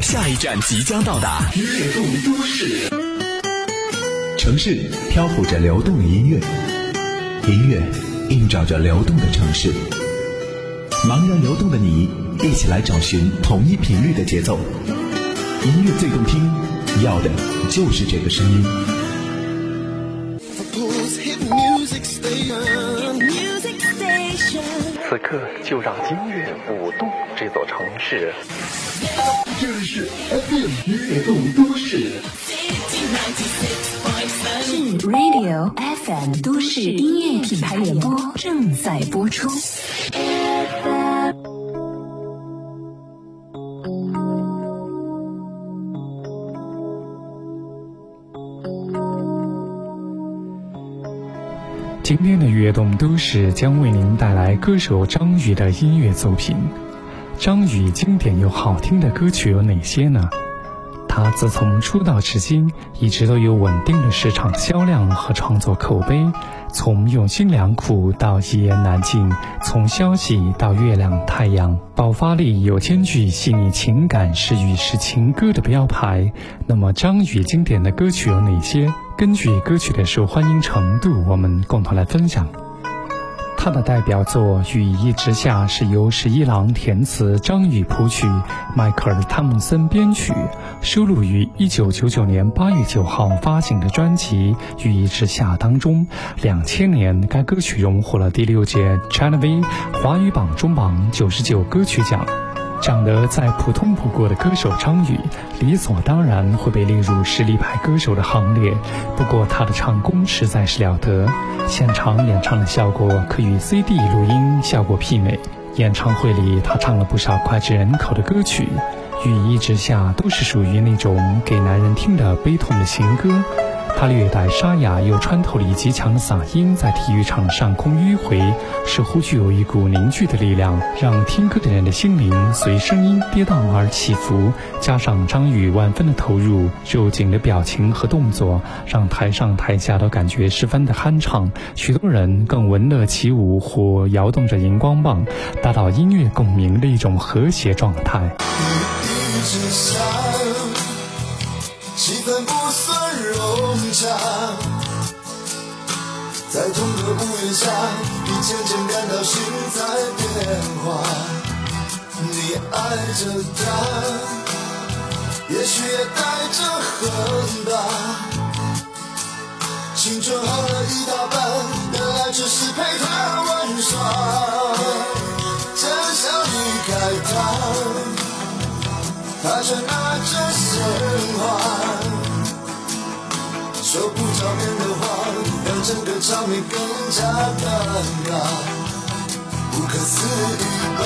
下一站即将到达，悦动都市。城市漂浮着流动的音乐，音乐映照着流动的城市。茫然流动的你，一起来找寻同一频率的节奏。音乐最动听，要的就是这个声音。此刻就让音乐舞动这座城市。这里是 FM 悦动都市。是 Radio FM 都市音乐品牌联播正在播出。今天的悦动都市将为您带来歌手张宇的音乐作品。张宇经典又好听的歌曲有哪些呢？他自从出道至今，一直都有稳定的市场销量和创作口碑。从用心良苦到一言难尽，从消息到月亮太阳，爆发力又兼具细腻情感，是语是情歌的标牌。那么张宇经典的歌曲有哪些？根据歌曲的受欢迎程度，我们共同来分享。他的代表作《雨一直下》是由十一郎填词，张宇谱曲，迈克尔·汤姆森编曲，收录于1999年8月9号发行的专辑《雨一直下》当中。两千年，该歌曲荣获了第六届 China V 华语榜中榜九十九歌曲奖。长得再普通不过的歌手张宇，理所当然会被列入实力派歌手的行列。不过他的唱功实在是了得，现场演唱的效果可与 CD 录音效果媲美。演唱会里，他唱了不少脍炙人口的歌曲，《羽翼之下》都是属于那种给男人听的悲痛的情歌。他略带沙哑又穿透力极强的嗓音，在体育场上空迂回，似乎具有一股凝聚的力量，让听歌的人的心灵随声音跌宕而起伏。加上张宇万分的投入，肉紧的表情和动作，让台上台下都感觉十分的酣畅。许多人更闻乐起舞或摇动着荧光棒，达到音乐共鸣的一种和谐状态。气氛不同个屋檐下，你渐渐感到心在变化。你爱着他，也许也带着恨吧。青春喝了一大半，原来只是陪他玩耍。真想离开他。他却拿着鲜花，说不着边的，整个场面更加尴尬。不可思议吧，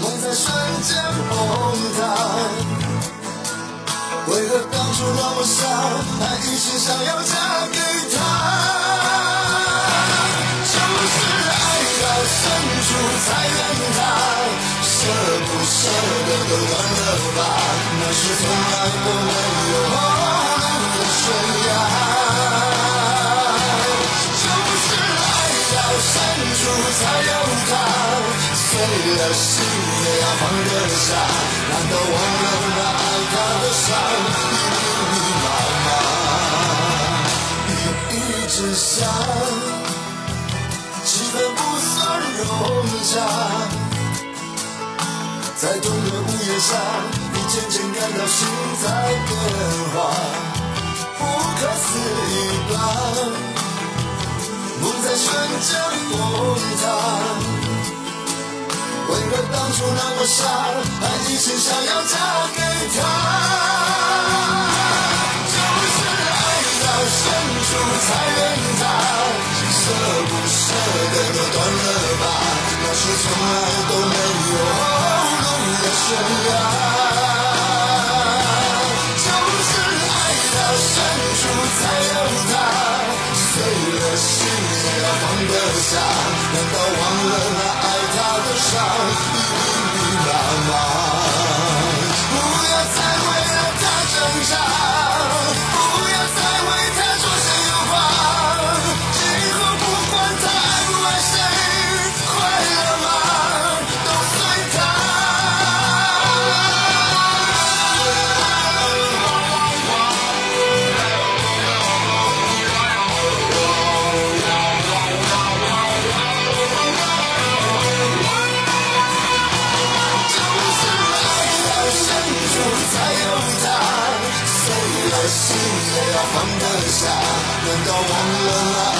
梦在瞬间崩塌。为何当初那么傻，还一心。想要嫁给他？就是爱到深处才怨他。舍不舍得都断了吧，那是从来都没有后路的悬碎了心也要放得下。难道忘了那爱他的伤，密密麻麻？羽翼之下，气氛不算融洽。在同个屋檐下，你渐渐感到心在变化，不可思议吧？梦在瞬间崩塌。为何当初那么傻，还一心想要嫁给他？就是爱到深处才怨他。舍不舍得都断了吧，那是从来都没有后路的悬崖。就是爱到深处才有他，碎了心也要放得下。难道忘了那爱难道忘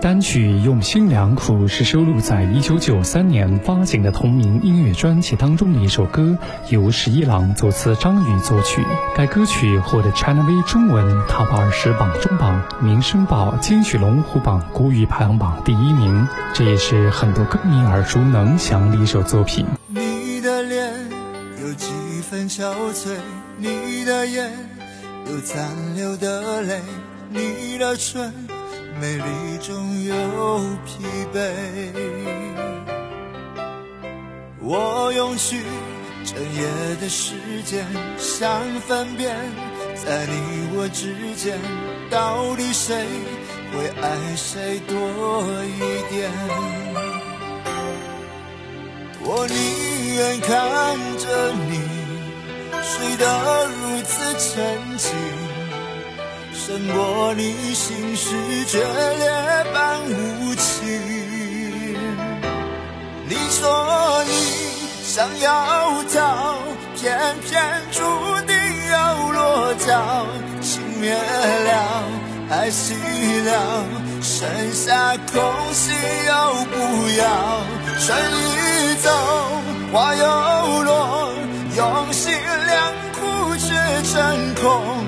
单曲《用心良苦》是收录在1993年发行的同名音乐专辑当中的一首歌，由十一郎作词，张宇作曲。该歌曲获得 China V 中文 Top 二十榜中榜、民生报金曲龙虎榜国语排行榜第一名，这也是很多歌迷耳熟能详的一首作品。你的脸有几分憔悴，你的眼有残留的泪，你的唇美丽中有疲惫。我用去整夜的时间，想分辨，在你我之间，到底谁会爱谁多一点？我宁愿看着你睡得如此沉静，胜过你心事决裂般无情。你说你想要逃，偏偏注定要落脚，情灭了，爱熄了，剩下空心要不要。春已走，花又落，用心良苦却成空。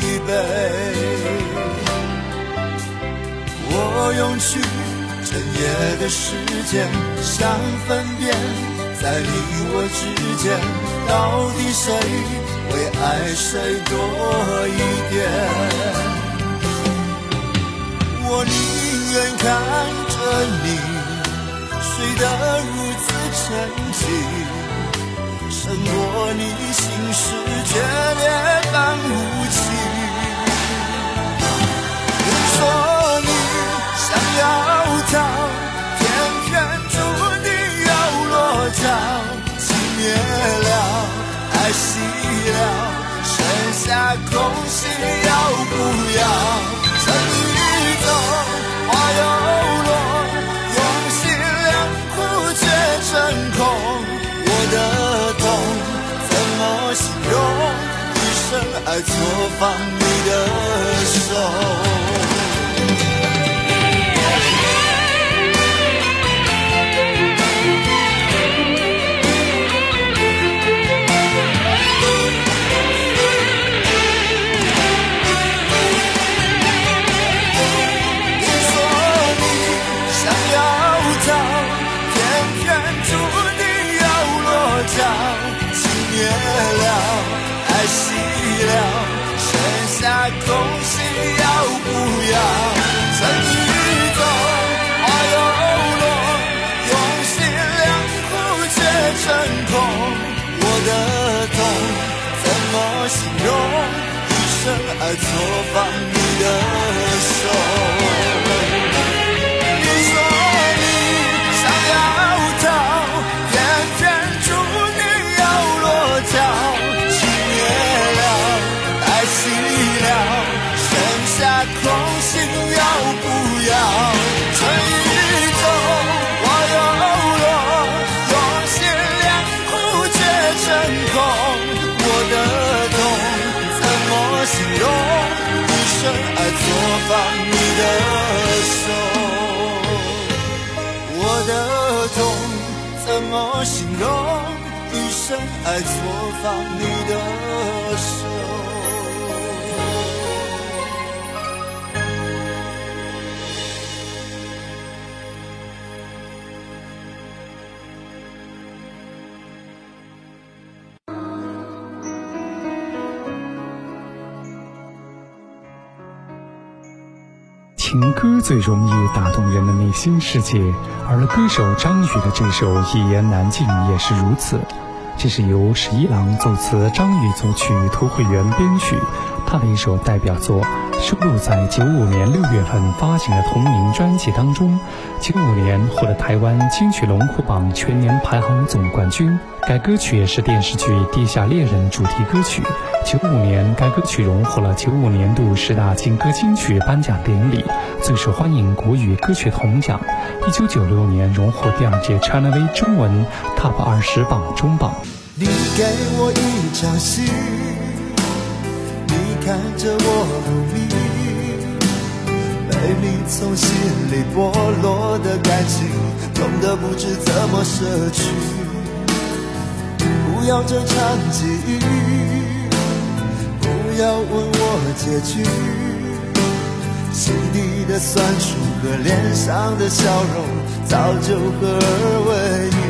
疲惫。我用去整夜的时间，想分辨，在你我之间，到底谁会爱谁多一点？我宁愿看着你睡得如此沉静，胜过你心事决裂般无剩下空心要不要？春已走，花又落，用心良苦却成空。我的痛怎么形容？一生爱错放你的手。么形容？一生爱错放你的手。最容易打动人的内心世界，而歌手张宇的这首《一言难尽》也是如此。这是由十一郎作词，张宇作曲，涂慧源编曲，他的一首代表作，收录在九五年六月份发行的同名专辑当中。九五年获得台湾金曲龙虎榜全年排行总冠军。该歌曲也是电视剧《地下恋人》主题歌曲。九五年，该歌曲荣获了九五年度十大劲歌金曲颁奖典礼最受欢迎国语歌曲铜奖。一九九六年，荣获第二届 China V 中文 Top 二十榜中榜。你给我一场戏，看着我入迷，被你从心里剥落的感情，痛得不知怎么舍去。不要这场际遇，不要问我结局，心底的酸楚和脸上的笑容，早就合二为一。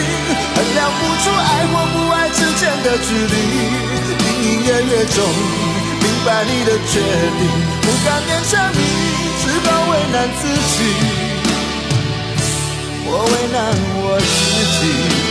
付出爱或不爱之间的距离。隐隐约约中，明白你的决定，不敢勉强你，只好为难自己。我为难我自己。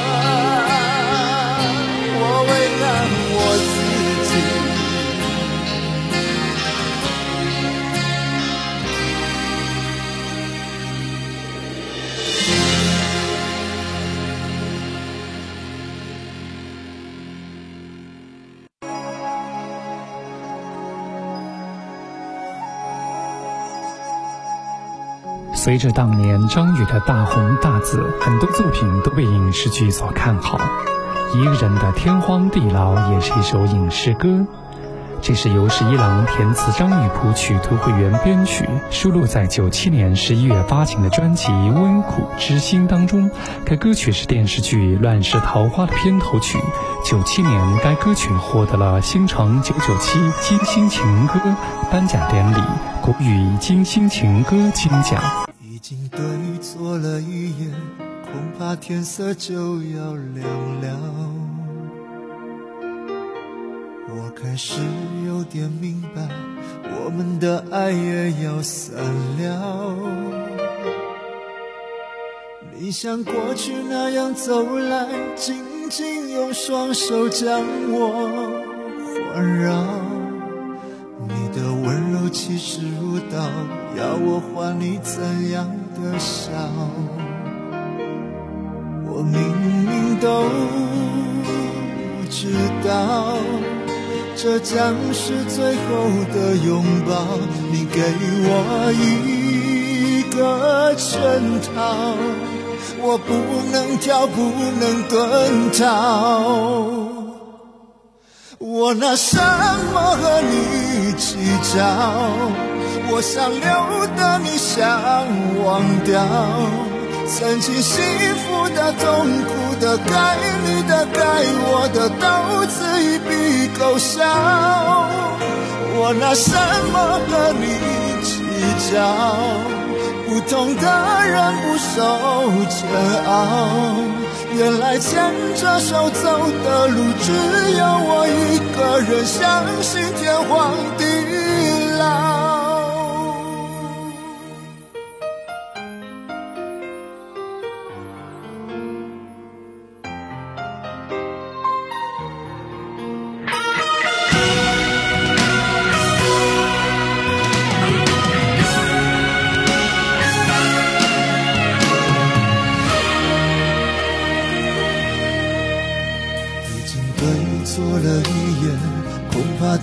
我自己。随着当年张宇的大红大紫，很多作品都被影视剧所看好。一个人的天荒地老也是一首影视歌，这是由十一郎填词，张宇谱曲，涂慧源编曲，收录在九七年十一月发行的专辑《温苦之心》当中。该歌曲是电视剧《乱世桃花》的片头曲。九七年，该歌曲获得了新城九九七金星情歌颁奖典礼国语金星情歌金奖。已经对错了一眼，恐怕天色就要亮了。我开始有点明白，我们的爱也要散了。你像过去那样走来，紧紧用双手将我环绕。你的温柔气势如刀，要我还你怎样的笑？我明明都知道，这将是最后的拥抱。你给我一个圈套，我不能跳，不能遁逃。我拿什么和你计较？我想留的你想忘掉，曾经幸福的、痛苦的、该你的、该我的，都此一笔勾销。我拿什么和你计较？不同的人不受煎熬。原来牵着手走的路，只有我一个人，相信天荒地老。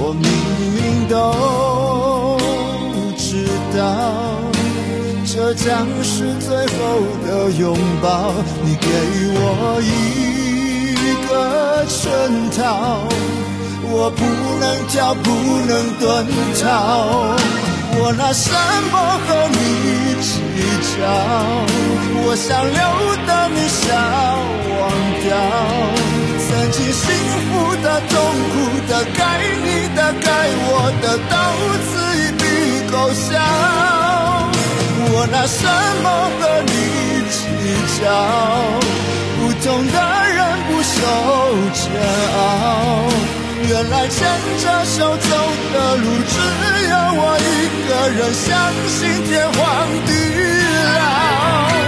我明明都知道，这将是最后的拥抱。你给我一个圈套，我不能跳，不能遁逃。我拿什么和你计较？我想留到你想忘掉，曾经幸福的、痛苦的、该你的、该我的，到此一笔勾销。我拿什么和你计较？不同的人不受煎熬。原来牵着手走的路，只有我一个人，相信天荒地老。